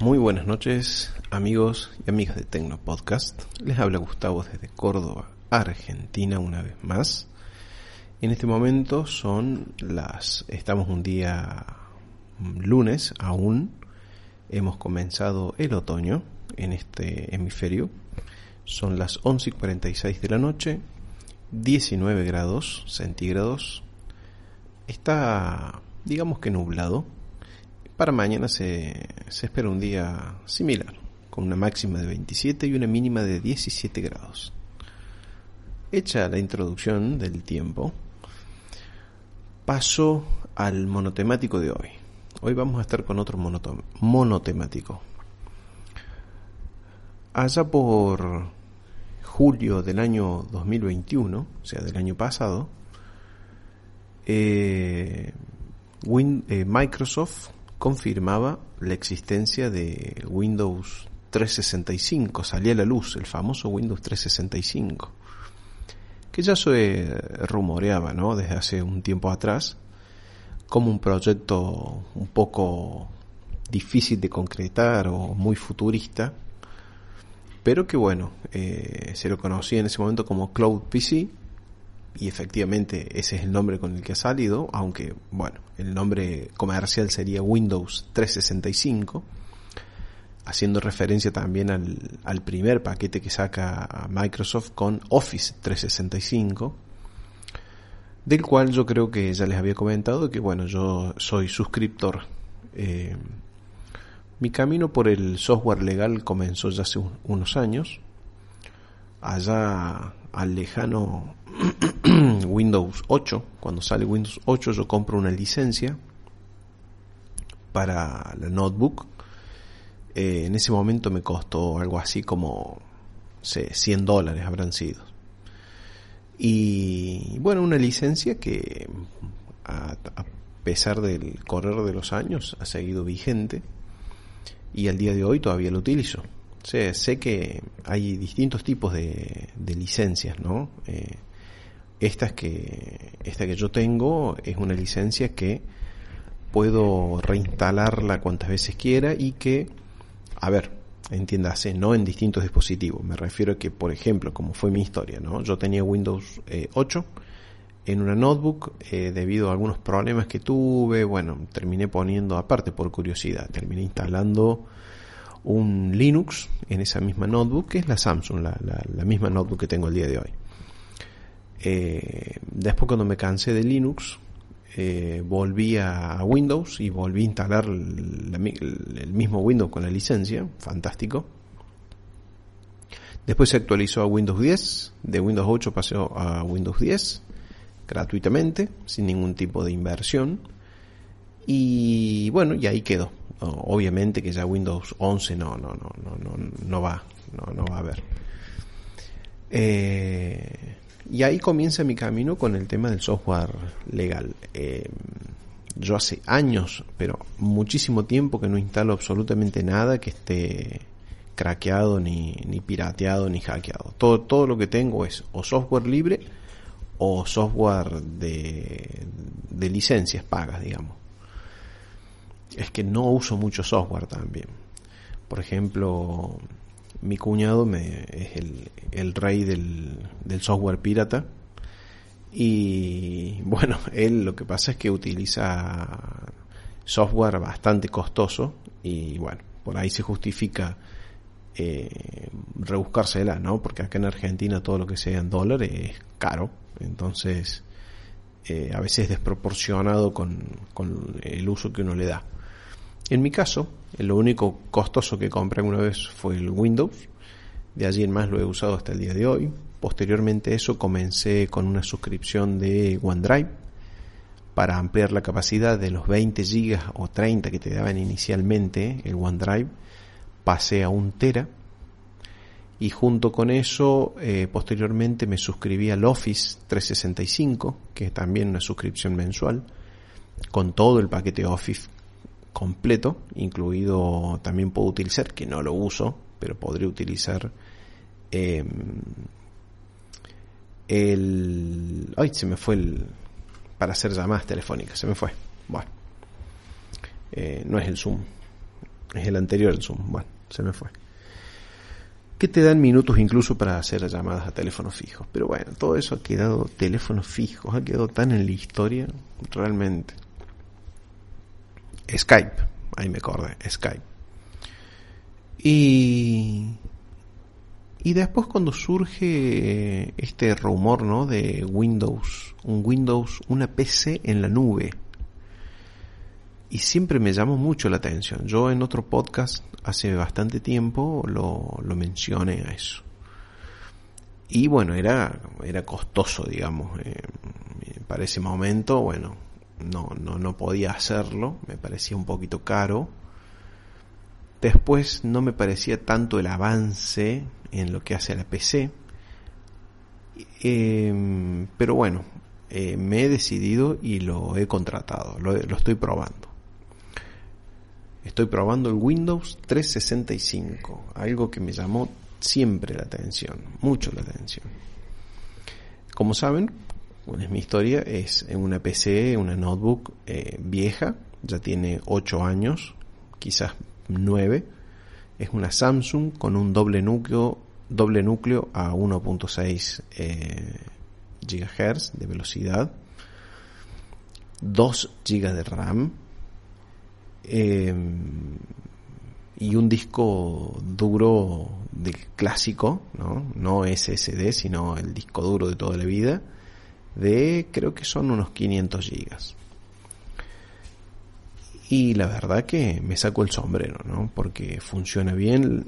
muy buenas noches, amigos y amigas de Tecno Podcast. Les habla Gustavo desde Córdoba, Argentina, una vez más. En este momento son las. Estamos un día lunes aún. Hemos comenzado el otoño en este hemisferio. Son las 11 y 46 de la noche, 19 grados centígrados está, digamos que nublado. Para mañana se, se espera un día similar, con una máxima de 27 y una mínima de 17 grados. Hecha la introducción del tiempo, paso al monotemático de hoy. Hoy vamos a estar con otro monotemático. Allá por julio del año 2021, o sea, del año pasado, eh, eh, Microsoft confirmaba la existencia de Windows 365, salía a la luz el famoso Windows 365, que ya se rumoreaba ¿no? desde hace un tiempo atrás como un proyecto un poco difícil de concretar o muy futurista, pero que bueno, eh, se lo conocía en ese momento como Cloud PC y efectivamente ese es el nombre con el que ha salido, aunque bueno, el nombre comercial sería Windows 365, haciendo referencia también al, al primer paquete que saca Microsoft con Office 365, del cual yo creo que ya les había comentado que bueno, yo soy suscriptor. Eh, mi camino por el software legal comenzó ya hace unos años, allá al lejano Windows 8. Cuando sale Windows 8 yo compro una licencia para la notebook. Eh, en ese momento me costó algo así como 100 dólares habrán sido. Y bueno, una licencia que a, pesar del correr de los años ha seguido vigente y al día de hoy todavía lo utilizo. Sé, sé que hay distintos tipos de, licencias, ¿no? Eh, esta, que, esta que yo tengo es una licencia que puedo reinstalarla cuantas veces quiera y que, a ver, entiéndase, no en distintos dispositivos. Me refiero a que, por ejemplo, como fue mi historia, ¿no? Yo tenía Windows 8 eh, en una notebook eh, debido a algunos problemas que tuve. Bueno, terminé poniendo, aparte por curiosidad, terminé instalando un Linux en esa misma notebook, que es la Samsung, la, misma notebook que tengo el día de hoy. Eh, después cuando me cansé de Linux, eh, volví a Windows y volví a instalar el mismo Windows con la licencia, fantástico. Después se actualizó a Windows 10, de Windows 8 pasó a Windows 10 gratuitamente, sin ningún tipo de inversión. Y bueno, y ahí quedó obviamente que ya Windows 11 no, no, no, no, no, no va, no, no va a haber. Eh, y ahí comienza mi camino con el tema del software legal. Eh, yo hace años, pero muchísimo tiempo que no instalo absolutamente nada que esté craqueado, ni, ni pirateado, ni hackeado. Todo, todo lo que tengo es o software libre o software de, de licencias pagas, digamos es que no uso mucho software también. Por ejemplo, mi cuñado me, es el, rey del, software pirata. Y bueno, él lo que pasa es que utiliza software bastante costoso y bueno, por ahí se justifica eh, rebuscársela, ¿no? Porque acá en Argentina todo lo que sea en dólares es caro, entonces eh, a veces es desproporcionado con, con el uso que uno le da. En mi caso, lo único costoso que compré alguna vez fue el Windows. De allí en más lo he usado hasta el día de hoy. Posteriormente a eso comencé con una suscripción de OneDrive para ampliar la capacidad de los 20 gigas o 30 que te daban inicialmente el OneDrive, pasé a un tera y junto con eso eh, posteriormente me suscribí al Office 365, que es también una suscripción mensual, con todo el paquete Office completo, incluido también puedo utilizar, que no lo uso, pero podría utilizar em, el... Ay, se me fue el... para hacer llamadas telefónicas, se me fue. Bueno, eh, no es el Zoom, es el anterior el Zoom, bueno, se me fue que te dan minutos incluso para hacer llamadas a teléfono fijo. Pero bueno, todo eso ha quedado teléfonos fijos, ha quedado tan en la historia, realmente. Skype, ahí me acordé, Skype. Y, y después cuando surge este rumor, ¿no? De Windows, un Windows, una PC en la nube. Y siempre me llamó mucho la atención. Yo en otro podcast hace bastante tiempo lo, lo mencioné a eso. Y bueno, era, era costoso, digamos. Eh, para ese momento, bueno, no, no, no podía hacerlo, me parecía un poquito caro. Después no me parecía tanto el avance en lo que hace la PC. Eh, pero bueno, eh, me he decidido y lo he contratado, lo, lo estoy probando. Estoy probando el Windows 365, algo que me llamó siempre la atención, mucho la atención. Como saben, es mi historia, es una PC, una notebook eh, vieja, ya tiene 8 años, quizás 9. Es una Samsung con un doble núcleo, doble núcleo a 1.6 eh, GHz de velocidad, 2 GB de RAM, eh, y un disco duro de clásico, ¿no? no SSD, sino el disco duro de toda la vida, de creo que son unos 500 gigas. Y la verdad que me saco el sombrero, ¿no? Porque funciona bien.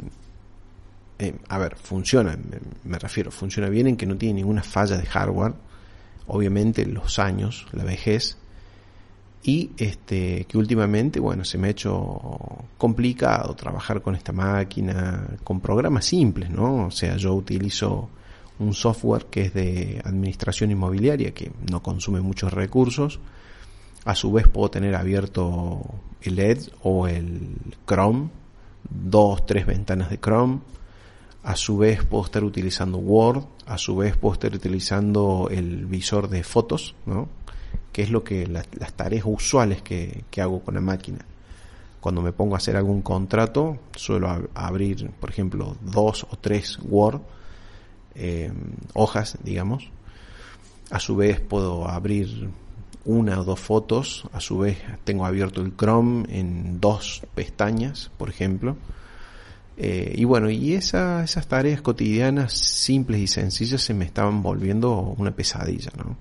Eh, a ver, funciona, me, refiero, funciona bien en que no tiene ninguna falla de hardware. Obviamente los años, la vejez, y este que últimamente bueno se me ha hecho complicado trabajar con esta máquina con programas simples no o sea yo utilizo un software que es de administración inmobiliaria que no consume muchos recursos. A su vez puedo tener abierto el Edge o el Chrome dos tres ventanas de Chrome. A su vez puedo estar utilizando Word. A su vez puedo estar utilizando el visor de fotos no que es lo que las, tareas usuales que, hago con la máquina. Cuando me pongo a hacer algún contrato, suelo abrir, por ejemplo, dos o tres Word, eh, hojas, digamos. A su vez puedo abrir una o dos fotos, a su vez tengo abierto el Chrome en dos pestañas, por ejemplo. Eh, y bueno, y esas tareas cotidianas simples y sencillas se me estaban volviendo una pesadilla, ¿no?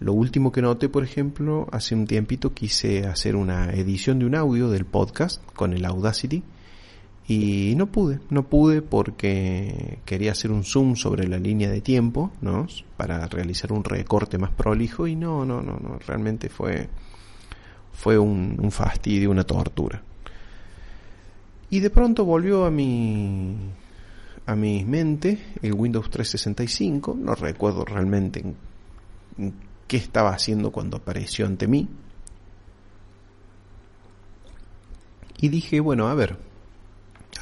Lo último que noté, por ejemplo, hace un tiempito quise hacer una edición de un audio del podcast con el Audacity y no pude, no pude porque quería hacer un zoom sobre la línea de tiempo, ¿no? Para realizar un recorte más prolijo y no, no, no, no, realmente fue fue un, fastidio, una tortura. Y de pronto volvió a mi a mi mente el Windows 365, no recuerdo realmente en qué estaba haciendo cuando apareció ante mí. Y dije, bueno, a ver,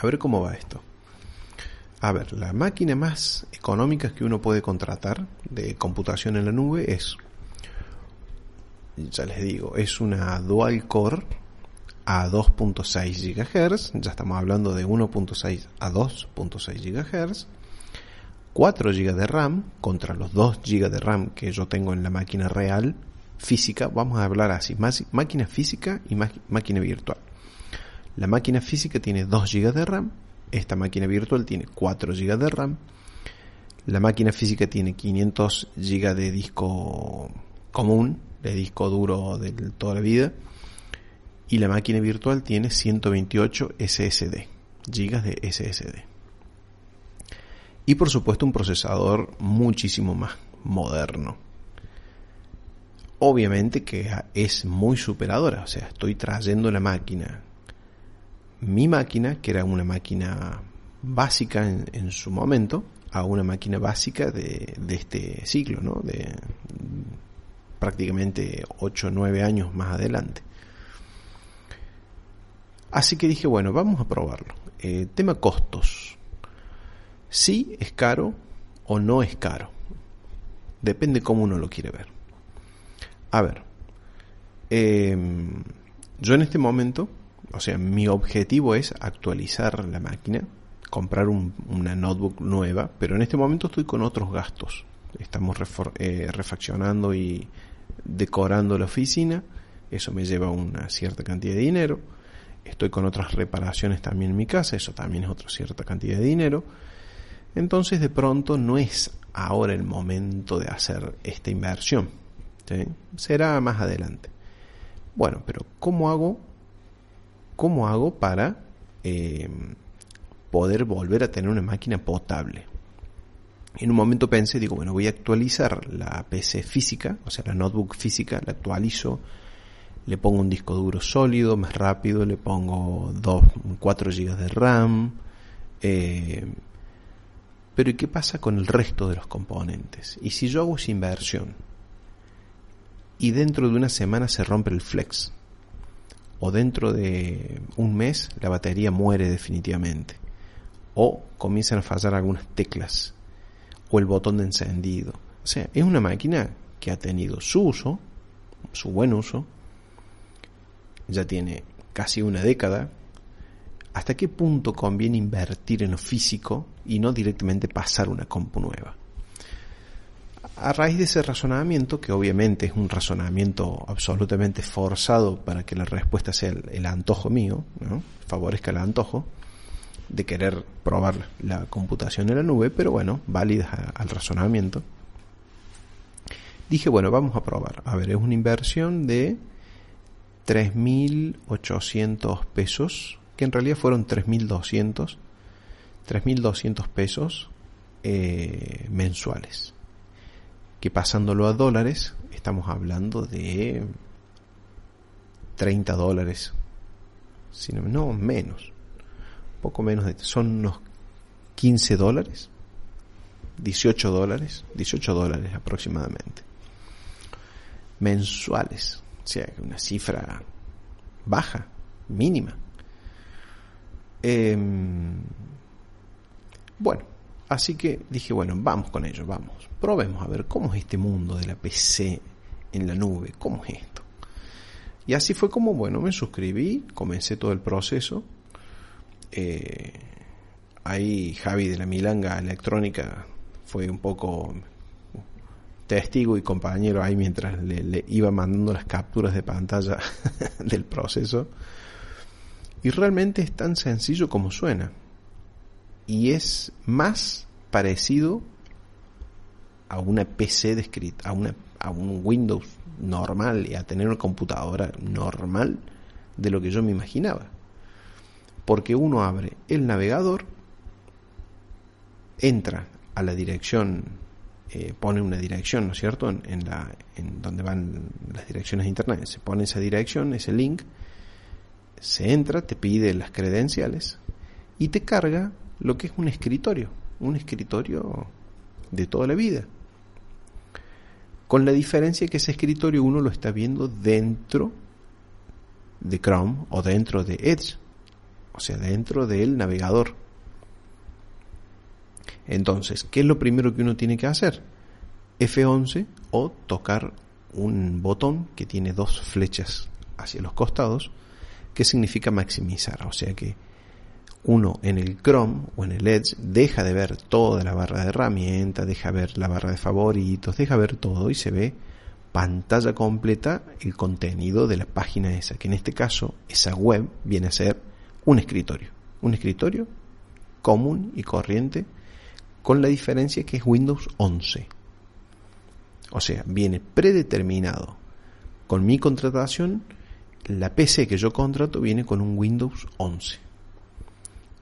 a ver cómo va esto. A ver, la máquina más económica que uno puede contratar de computación en la nube es, ya les digo, es una dual core a 2.6 GHz, ya estamos hablando de 1.6 a 2.6 GHz, 4 GB de RAM contra los 2 GB de RAM que yo tengo en la máquina real física, vamos a hablar así, máquina física y máquina virtual. La máquina física tiene 2 GB de RAM, esta máquina virtual tiene 4 GB de RAM, la máquina física tiene 500 GB de disco común, de disco duro de toda la vida, y la máquina virtual tiene 128 SSD, GB de SSD y por supuesto un procesador muchísimo más moderno. obviamente que es muy superadora, o sea, estoy trayendo la máquina, mi máquina, que era una máquina básica en, su momento, a una máquina básica de, este siglo, ¿no? De prácticamente 8 o 9 años más adelante. Así que dije, bueno, vamos a probarlo. Eh, tema costos. Si es caro o no es caro. Depende cómo uno lo quiere ver. A ver, em, yo en este momento, o sea, mi objetivo es actualizar la máquina, comprar una notebook nueva, pero en este momento estoy con otros gastos. Estamos eh, refaccionando y decorando la oficina, eso me lleva una cierta cantidad de dinero. Estoy con otras reparaciones también en mi casa, eso también es otra cierta cantidad de dinero. Entonces de pronto no es ahora el momento de hacer esta inversión. Será más adelante. Bueno, pero ¿cómo hago? ¿Cómo hago para eh, poder volver a tener una máquina potable? En un momento pensé, digo, bueno, voy a actualizar la PC física, o sea, la notebook física, la actualizo, le pongo un disco duro sólido, más rápido, le pongo 2, 4 GB de RAM. Eh, pero ¿y qué pasa con el resto de los componentes? Y si yo hago esa inversión y dentro de una semana se rompe el flex, o dentro de un mes la batería muere definitivamente, o comienzan a fallar algunas teclas, o el botón de encendido. O sea, es una máquina que ha tenido su uso, su buen uso, ya tiene casi una década. ¿Hasta qué punto conviene invertir en lo físico y no directamente pasar una compu nueva? A raíz de ese razonamiento, que obviamente es un razonamiento absolutamente forzado para que la respuesta sea el, antojo mío, ¿no? favorezca el antojo, de querer probar la computación en la nube, pero bueno, válida al razonamiento. Dije, bueno, vamos a probar. A ver, es una inversión de 3.800 pesos, que en realidad fueron 3.200, 3.200 pesos eh, mensuales. Que pasándolo a dólares, estamos hablando de 30 dólares, no menos, poco menos de, son unos 15 dólares, 18 dólares, 18 dólares aproximadamente, mensuales, o sea, una cifra baja, mínima. Em, bueno, así que dije, bueno, vamos con ello, vamos, probemos a ver cómo es este mundo de la PC en la nube, cómo es esto. Y así fue como, bueno, me suscribí, comencé todo el proceso, eh, ahí Javi de la Milanga Electrónica fue un poco testigo y compañero ahí mientras le, iba mandando las capturas de pantalla del proceso. Y realmente es tan sencillo como suena. Y es más parecido a una PC de escrita, a, una, a un Windows normal y a tener una computadora normal de lo que yo me imaginaba porque uno abre el navegador, entra a la dirección, eh, pone una dirección, ¿no es cierto?, en, la, en donde van las direcciones de Internet, se pone esa dirección, ese link, se entra, te pide las credenciales y te carga lo que es un escritorio, un escritorio de toda la vida. Con la diferencia que ese escritorio uno lo está viendo dentro de Chrome o dentro de Edge o sea, dentro del navegador. Entonces, ¿qué es lo primero que uno tiene que hacer? F11 o tocar un botón que tiene dos flechas hacia los costados, que significa maximizar, o sea que uno en el Chrome o en el Edge deja de ver toda la barra de herramientas, deja ver la barra de favoritos, deja ver todo y se ve pantalla completa el contenido de la página esa, que en este caso esa web viene a ser un escritorio. Un escritorio común y corriente con la diferencia que es Windows 11. O sea, viene predeterminado. Con mi contratación, la PC que yo contrato viene con un Windows 11.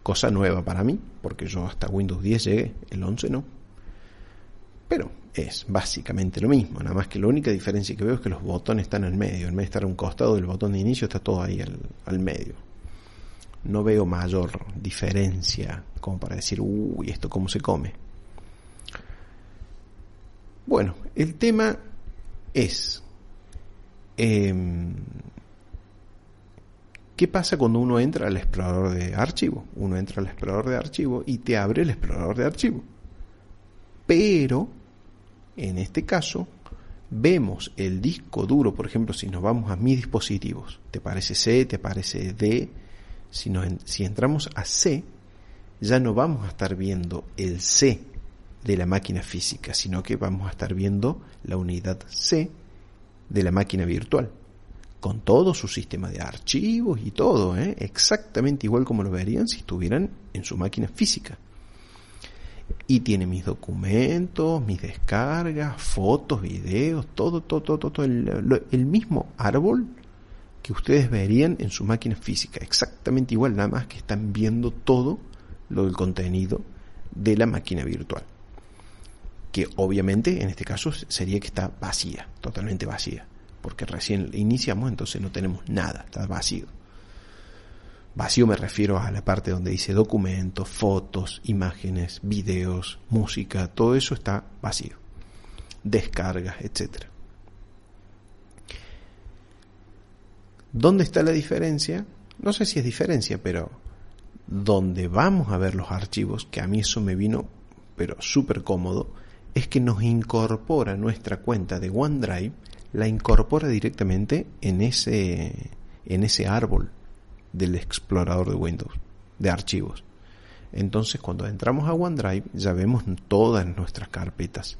Cosa nueva para mí, porque yo hasta Windows 10 llegué, el 11 no. Pero es básicamente lo mismo, nada más que la única diferencia que veo es que los botones están al medio, en vez de estar a un costado del botón de inicio está todo ahí al, al medio. No veo mayor diferencia como para decir, uy, esto cómo se come. Bueno, el tema es, em, ¿qué pasa cuando uno entra al explorador de archivo? Uno entra al explorador de archivo y te abre el explorador de archivo. Pero, en este caso, vemos el disco duro, por ejemplo, si nos vamos a mis dispositivos, te parece C, te parece D, si, si entramos a C, ya no vamos a estar viendo el C de la máquina física, sino que vamos a estar viendo la unidad C de la máquina virtual, con todo su sistema de archivos y todo, ¿eh? exactamente igual como lo verían si estuvieran en su máquina física. Y tiene mis documentos, mis descargas, fotos, videos, todo, todo, todo, todo, el, el mismo árbol que ustedes verían en su máquina física, exactamente igual, nada más que están viendo todo lo del contenido de la máquina virtual que obviamente en este caso sería que está vacía, totalmente vacía, porque recién iniciamos, entonces no tenemos nada, está vacío. Vacío me refiero a la parte donde dice documentos, fotos, imágenes, videos, música, todo eso está vacío. Descargas, etc. ¿Dónde está la diferencia? No sé si es diferencia, pero donde vamos a ver los archivos, que a mí eso me vino, pero súper cómodo, es que nos incorpora nuestra cuenta de OneDrive, la incorpora directamente en ese, en ese árbol del explorador de Windows, de archivos. Entonces cuando entramos a OneDrive ya vemos todas nuestras carpetas.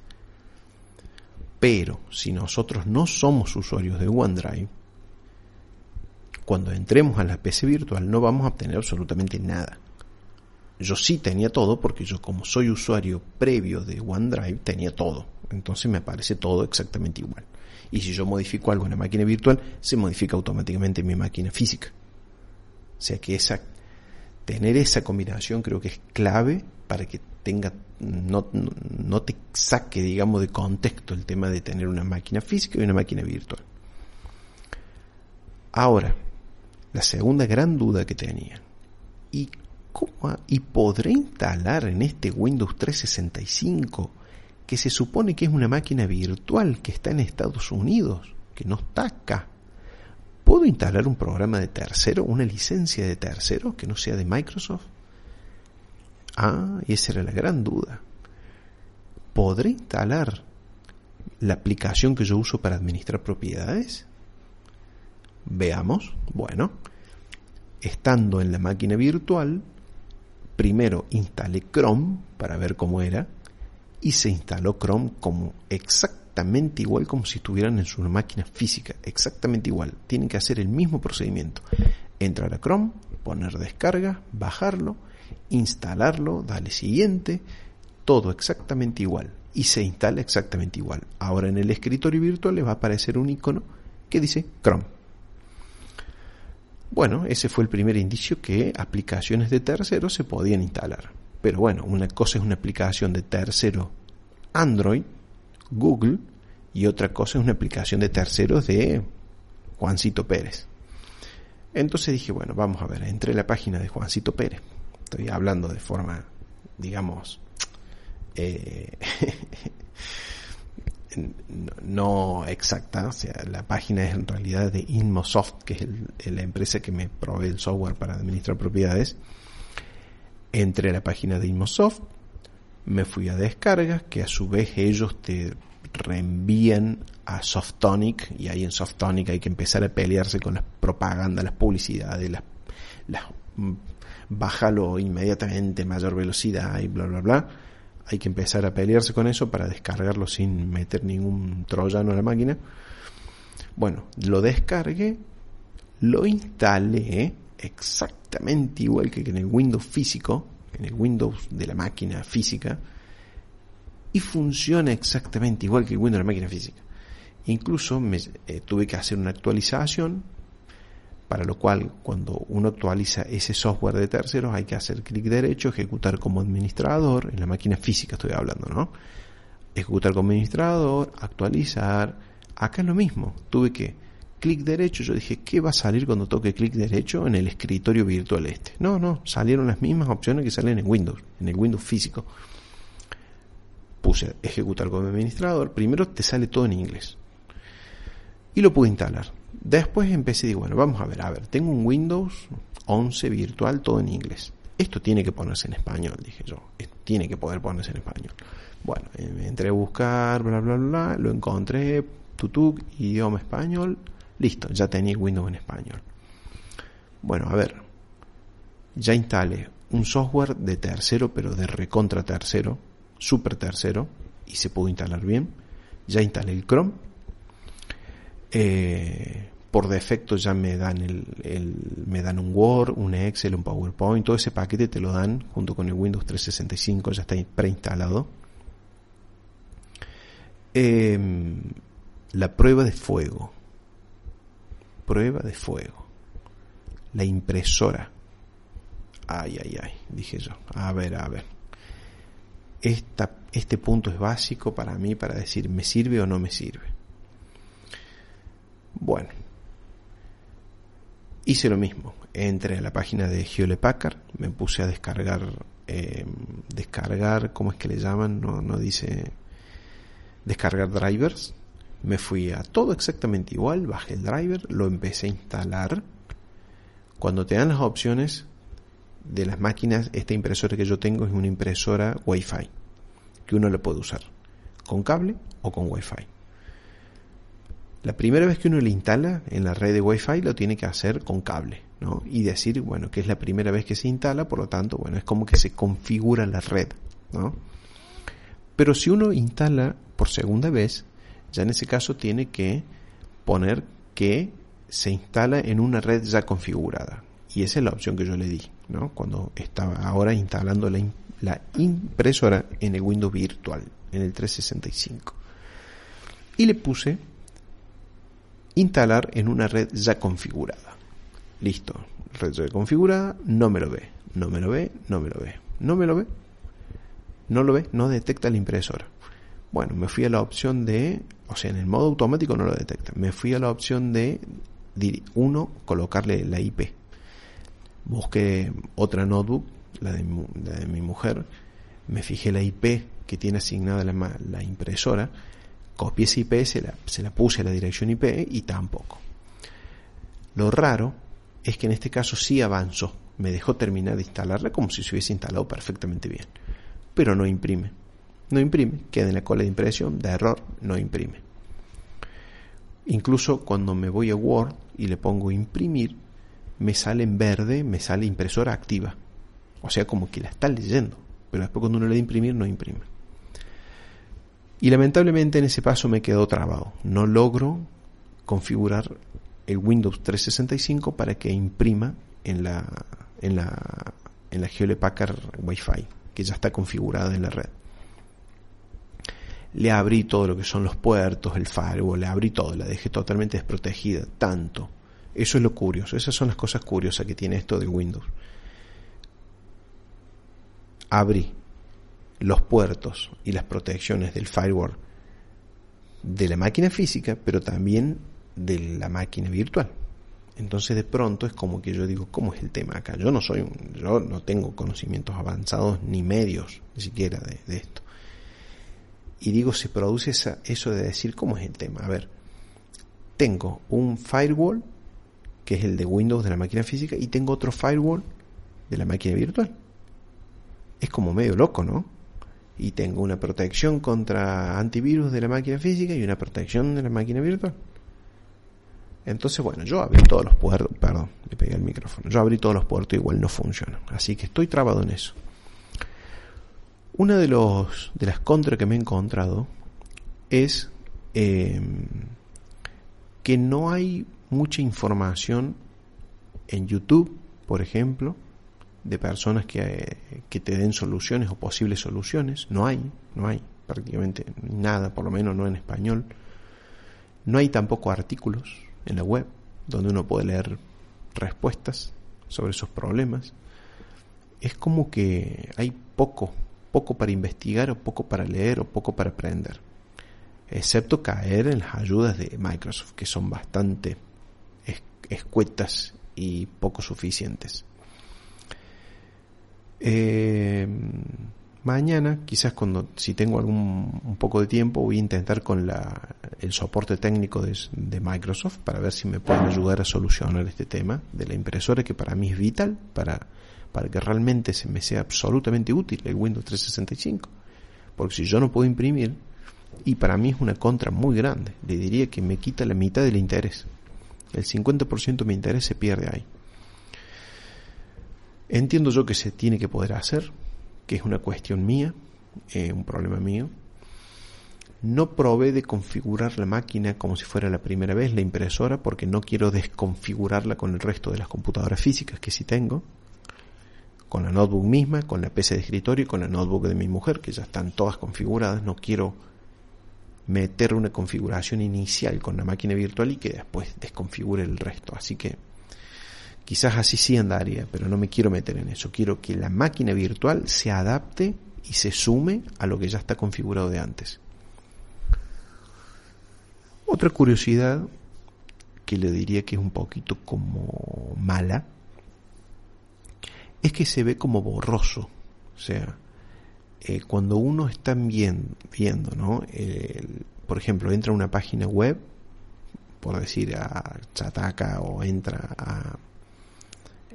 Pero si nosotros no somos usuarios de OneDrive, cuando entremos a la PC virtual no vamos a obtener absolutamente nada yo sí tenía todo porque yo como soy usuario previo de OneDrive tenía todo. Entonces me aparece todo exactamente igual. Y si yo modifico algo en la máquina virtual, se modifica automáticamente en mi máquina física. O sea que esa, tener esa combinación creo que es clave para que tenga, no, no te saque, digamos, de contexto el tema de tener una máquina física y una máquina virtual. Ahora, la segunda gran duda que tenía. ¿Y y podré instalar en este Windows 365 que se supone que es una máquina virtual que está en Estados Unidos, que no está acá. ¿Puedo instalar un programa de tercero, una licencia de tercero que no sea de Microsoft? Ah, y esa era la gran duda. ¿Podré instalar la aplicación que yo uso para administrar propiedades? Veamos. Bueno, estando en la máquina virtual, primero instalé Chrome para ver cómo era y se instaló Chrome como exactamente igual como si estuvieran en su máquina física, exactamente igual. Tienen que hacer el mismo procedimiento. Entrar a Chrome, poner descarga, bajarlo, instalarlo, darle siguiente, todo exactamente igual y se instala exactamente igual. Ahora en el escritorio virtual le va a aparecer un icono que dice Chrome. Bueno, ese fue el primer indicio que aplicaciones de terceros se podían instalar. Pero bueno, una cosa es una aplicación de tercero Android, Google, y otra cosa es una aplicación de terceros de Juancito Pérez. Entonces dije, bueno, vamos a ver, entré a la página de Juancito Pérez. Estoy hablando de forma, digamos, eh, no exacta, o sea, la página es en realidad de Inmosoft, que es la empresa que me provee el software para administrar propiedades. Entré a la página de Inmosoft, me fui a descargas, que a su vez ellos te reenvían a Softonic, y ahí en Softonic hay que empezar a pelearse con las propagandas, las publicidades, las, las mm, bájalo inmediatamente, mayor velocidad y bla bla bla hay que empezar a pelearse con eso para descargarlo sin meter ningún troyano a la máquina. Bueno, lo descargué, lo instalé exactamente igual que en el Windows físico, en el Windows de la máquina física, y funciona exactamente igual que el Windows de la máquina física. Incluso me, eh, tuve que hacer una actualización para lo cual cuando uno actualiza ese software de terceros hay que hacer clic derecho, ejecutar como administrador, en la máquina física estoy hablando, ¿no? ejecutar como administrador, actualizar. Acá es lo mismo. Tuve que clic derecho. Yo dije, ¿qué va a salir cuando toque clic derecho en el escritorio virtual este? No, no, salieron las mismas opciones que salen en Windows, en el Windows físico. Puse ejecutar como administrador. Primero te sale todo en inglés. Y lo pude instalar. Después empecé y digo, bueno, vamos a ver, a ver, tengo un Windows 11 virtual todo en inglés. Esto tiene que ponerse en español, dije yo. Tiene que poder ponerse en español. Bueno, eh, entré a buscar, bla, bla, bla, lo encontré, tutuk, idioma español, listo, ya tenía Windows en español. Bueno, a ver, ya instalé un software de tercero, pero de recontra tercero, super tercero, y se pudo instalar bien. Ya instalé el Chrome. Eh, por defecto ya me dan el, me dan un Word, un Excel, un PowerPoint, todo ese paquete te lo dan junto con el Windows 365, ya está preinstalado. Em, la prueba de fuego. Prueba de fuego. La impresora. Ay, ay, ay, dije yo. A ver, a ver. Esta, este punto es básico para mí para decir, ¿me sirve o no me sirve? Bueno, Hice lo mismo, entré a la página de Hewlett Packard, me puse a descargar, eh, descargar, ¿cómo es que le llaman? No, no dice descargar drivers. Me fui a todo exactamente igual, bajé el driver, lo empecé a instalar. Cuando te dan las opciones de las máquinas, esta impresora que yo tengo es una impresora Wi-Fi, que uno le puede usar con cable o con Wi-Fi. La primera vez que uno le instala en la red de Wi-Fi lo tiene que hacer con cable, ¿no? Y decir, bueno, que es la primera vez que se instala, por lo tanto, bueno, es como que se configura la red, ¿no? Pero si uno instala por segunda vez, ya en ese caso tiene que poner que se instala en una red ya configurada. Y esa es la opción que yo le di, ¿no? Cuando estaba ahora instalando la, impresora en el Windows virtual, en el 365. Y le puse instalar en una red ya configurada. Listo, red ya configurada, no me lo ve, no me lo ve, no me lo ve, no me lo ve, no lo ve, no detecta la impresora. Bueno, me fui a la opción de, o sea, en el modo automático no lo detecta. Me fui a la opción de, uno, colocarle la IP. Busqué otra notebook, la de, mi mujer, me fijé la IP que tiene asignada la impresora copié esa IP, se la, se la puse a la dirección IP y tampoco. Lo raro es que en este caso sí avanzó, me dejó terminar de instalarla como si se hubiese instalado perfectamente bien, pero no imprime. No imprime, queda en la cola de impresión, de error, no imprime. Incluso cuando me voy a Word y le pongo imprimir, me sale en verde, me sale impresora activa. O sea, como que la está leyendo, pero después cuando uno le da imprimir no imprime. Y lamentablemente en ese paso me quedó trabado. No logro configurar el Windows 365 para que imprima en la, en la, en la Hewlett Packard Wi-Fi, que ya está configurada en la red. Le abrí todo lo que son los puertos, el firewall, le abrí todo, la dejé totalmente desprotegida, tanto. Eso es lo curioso, esas son las cosas curiosas que tiene esto de Windows. Abrí los puertos y las protecciones del firewall de la máquina física, pero también de la máquina virtual. Entonces de pronto es como que yo digo, ¿cómo es el tema acá? Yo no soy, yo no tengo conocimientos avanzados ni medios ni siquiera de, esto. Y digo, se produce esa, eso de decir, ¿cómo es el tema? A ver, tengo un firewall que es el de Windows de la máquina física y tengo otro firewall de la máquina virtual. Es como medio loco, ¿no? y tengo una protección contra antivirus de la máquina física y una protección de la máquina virtual. Entonces, bueno, yo abrí todos los puertos, perdón, le pegué el micrófono, yo abrí todos los puertos igual no funciona. Así que estoy trabado en eso. Una de, los, de las contras que me he encontrado es em, que no hay mucha información en YouTube, por ejemplo, de personas que, que, te den soluciones o posibles soluciones. No hay, no hay prácticamente nada, por lo menos no en español. No hay tampoco artículos en la web donde uno puede leer respuestas sobre esos problemas. Es como que hay poco, poco para investigar o poco para leer o poco para aprender. Excepto caer en las ayudas de Microsoft, que son bastante escuetas y poco suficientes. Eh, mañana, quizás cuando si tengo algún un poco de tiempo, voy a intentar con la, el soporte técnico de, de, Microsoft para ver si me pueden ayudar a solucionar este tema de la impresora que para mí es vital para, para que realmente se me sea absolutamente útil el Windows 365. Porque si yo no puedo imprimir, y para mí es una contra muy grande, le diría que me quita la mitad del interés. El 50% de mi interés se pierde ahí. Entiendo yo que se tiene que poder hacer, que es una cuestión mía, eh, un problema mío. No probé de configurar la máquina como si fuera la primera vez, la impresora, porque no quiero desconfigurarla con el resto de las computadoras físicas que sí tengo. Con la notebook misma, con la PC de escritorio y con la notebook de mi mujer, que ya están todas configuradas. No quiero meter una configuración inicial con la máquina virtual y que después desconfigure el resto. Así que quizás así sí andaría, pero no me quiero meter en eso. Quiero que la máquina virtual se adapte y se sume a lo que ya está configurado de antes. Otra curiosidad que le diría que es un poquito como mala es que se ve como borroso. O sea, eh, cuando uno está bien, viendo, ¿no? por ejemplo, entra a una página web, por decir a Chataka o entra a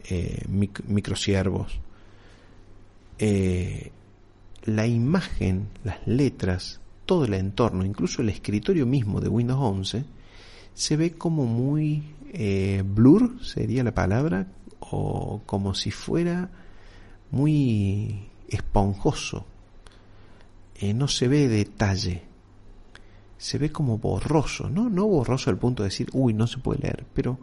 eh, microsiervos, eh, la imagen, las letras, todo el entorno, incluso el escritorio mismo de Windows 11, se ve como muy eh, blur, sería la palabra, o como si fuera muy esponjoso. Eh, no se ve detalle, se ve como borroso, ¿no? No borroso al punto de decir, uy, no se puede leer, pero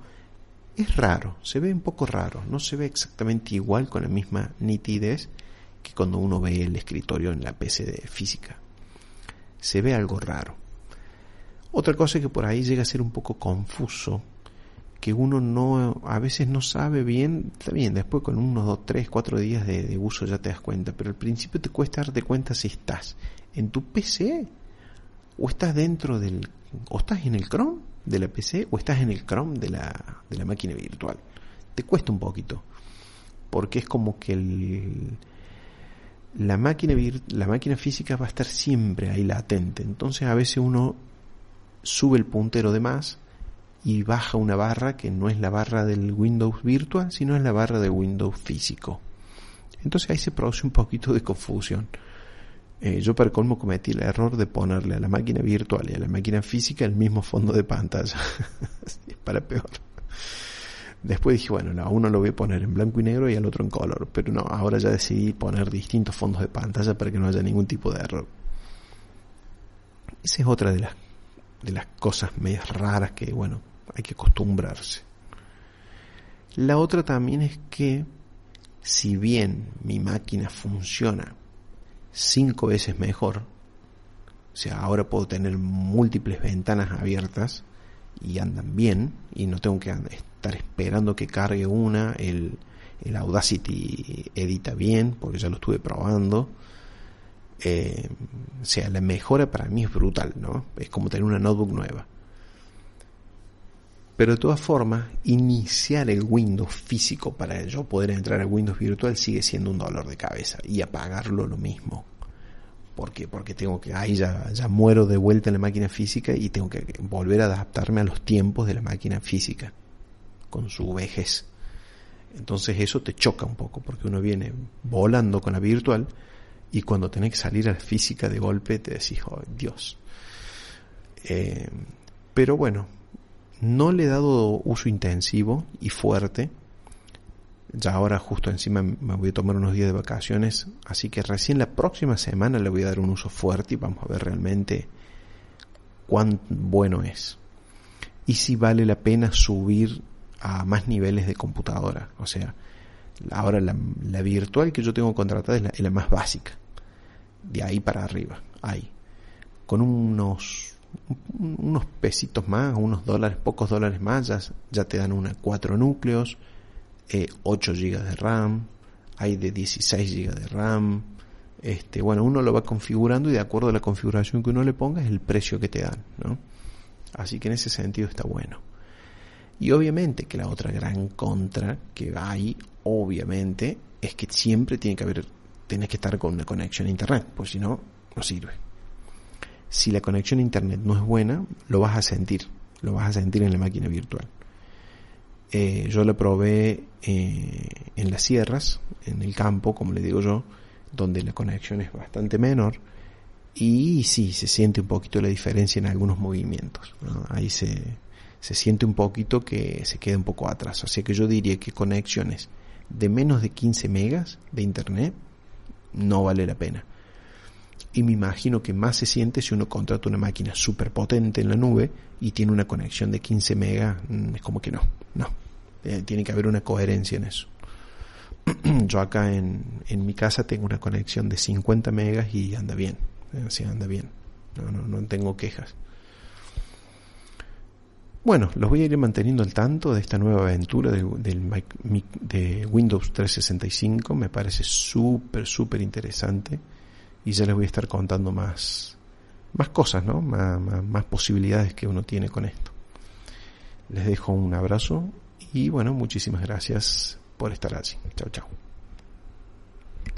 es raro, se ve un poco raro, no se ve exactamente igual con la misma nitidez que cuando uno ve el escritorio en la PC de física. Se ve algo raro. Otra cosa que por ahí llega a ser un poco confuso, que uno no, a veces no sabe bien, está bien, después con unos dos, tres, cuatro días de, de uso ya te das cuenta, pero al principio te cuesta darte cuenta si estás en tu PC o estás dentro del, o estás en el Chrome de la PC o estás en el Chrome de la, de la máquina virtual. Te cuesta un poquito, porque es como que el, la máquina, la máquina física va a estar siempre ahí latente. Entonces a veces uno sube el puntero de más y baja una barra que no es la barra del Windows virtual, sino es la barra de Windows físico. Entonces ahí se produce un poquito de confusión. Eh, yo para colmo cometí el error de ponerle a la máquina virtual y a la máquina física el mismo fondo de pantalla. para peor. Después dije, bueno, a uno lo voy a poner en blanco y negro y al otro en color. Pero no, ahora ya decidí poner distintos fondos de pantalla para que no haya ningún tipo de error. Esa es otra de las, de las cosas medias raras que, bueno, hay que acostumbrarse. La otra también es que si bien mi máquina funciona cinco veces mejor, o sea, ahora puedo tener múltiples ventanas abiertas y andan bien y no tengo que estar esperando que cargue una, el, Audacity edita bien porque ya lo estuve probando. Eh, o sea, la mejora para mí es brutal, ¿no? Es como tener una notebook nueva. Pero de todas formas, iniciar el Windows físico para yo poder entrar al Windows virtual sigue siendo un dolor de cabeza y apagarlo lo mismo. ¿Por qué? Porque tengo que, ahí ya, ya muero de vuelta en la máquina física y tengo que volver a adaptarme a los tiempos de la máquina física, con su vejez. Entonces eso te choca un poco, porque uno viene volando con la virtual y cuando tenés que salir a la física de golpe te decís, oh Dios. Eh, pero bueno, no le he dado uso intensivo y fuerte. Ya ahora justo encima me voy a tomar unos días de vacaciones, así que recién la próxima semana le voy a dar un uso fuerte y vamos a ver realmente cuán bueno es. Y si vale la pena subir a más niveles de computadora. O sea, ahora la, virtual que yo tengo contratada es la, es la más básica. De ahí para arriba, ahí. Con unos unos pesitos más, unos dólares, pocos dólares más, ya, te dan una 4 núcleos, eh, 8 GB de RAM, hay de 16 GB de RAM, este, bueno, uno lo va configurando y de acuerdo a la configuración que uno le ponga es el precio que te dan, ¿no? Así que en ese sentido está bueno. Y obviamente que la otra gran contra que hay, obviamente, es que siempre tiene que haber, tienes que estar con una conexión a internet, pues si no, no sirve. Si la conexión a internet no es buena, lo vas a sentir, lo vas a sentir en la máquina virtual. Eh, yo lo probé eh, en las sierras, en el campo, como le digo yo, donde la conexión es bastante menor y sí, se siente un poquito la diferencia en algunos movimientos. Ahí se, se siente un poquito que se queda un poco atrás. Sea que yo diría que conexiones de menos de 15 megas de internet no vale la pena. Y me imagino que más se siente si uno contrata una máquina súper potente en la nube y tiene una conexión de 15 megas, mm, es como que no, no. Eh, tiene que haber una coherencia en eso. Yo acá en, en mi casa tengo una conexión de 50 megas y anda bien, así anda bien, no, no, no tengo quejas. Bueno, los voy a ir manteniendo al tanto de esta nueva aventura de, de Windows 365. Me parece súper, súper interesante. Y ya les voy a estar contando más, más cosas, ¿no? Más, posibilidades que uno tiene con esto. Les dejo un abrazo y bueno, muchísimas gracias por estar allí. Chao, chao.